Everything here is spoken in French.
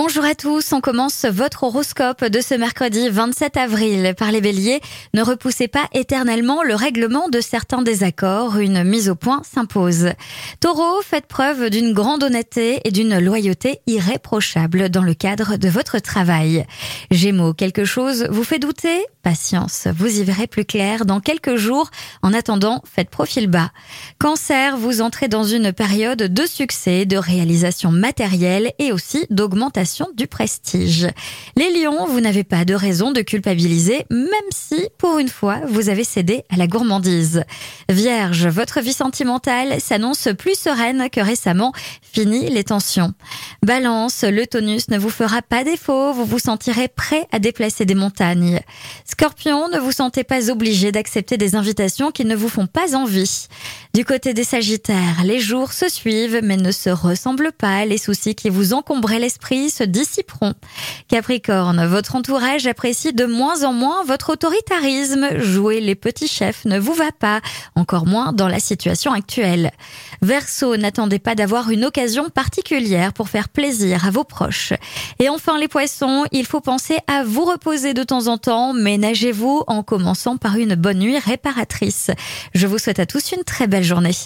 Bonjour à tous, on commence votre horoscope de ce mercredi 27 avril par les béliers. Ne repoussez pas éternellement le règlement de certains désaccords, une mise au point s'impose. Taureau, faites preuve d'une grande honnêteté et d'une loyauté irréprochable dans le cadre de votre travail. Gémeaux, quelque chose vous fait douter? Patience, vous y verrez plus clair dans quelques jours. En attendant, faites profil bas. Cancer, vous entrez dans une période de succès, de réalisation matérielle et aussi d'augmentation du prestige. Les lions, vous n'avez pas de raison de culpabiliser, même si, pour une fois, vous avez cédé à la gourmandise. Vierge, votre vie sentimentale s'annonce plus sereine que récemment. Fini les tensions. Balance, le tonus ne vous fera pas défaut, vous vous sentirez prêt à déplacer des montagnes. Scorpion, ne vous sentez pas obligé d'accepter des invitations qui ne vous font pas envie. Du côté des Sagittaires, les jours se suivent mais ne se ressemblent pas. Les soucis qui vous encombraient l'esprit se dissiperont. Capricorne, votre entourage apprécie de moins en moins votre autoritarisme. Jouer les petits chefs ne vous va pas, encore moins dans la situation actuelle. Verseau, n'attendez pas d'avoir une occasion particulière pour faire plaisir à vos proches. Et enfin les poissons, il faut penser à vous reposer de temps en temps, ménagez-vous en commençant par une bonne nuit réparatrice. Je vous souhaite à tous une très belle journée.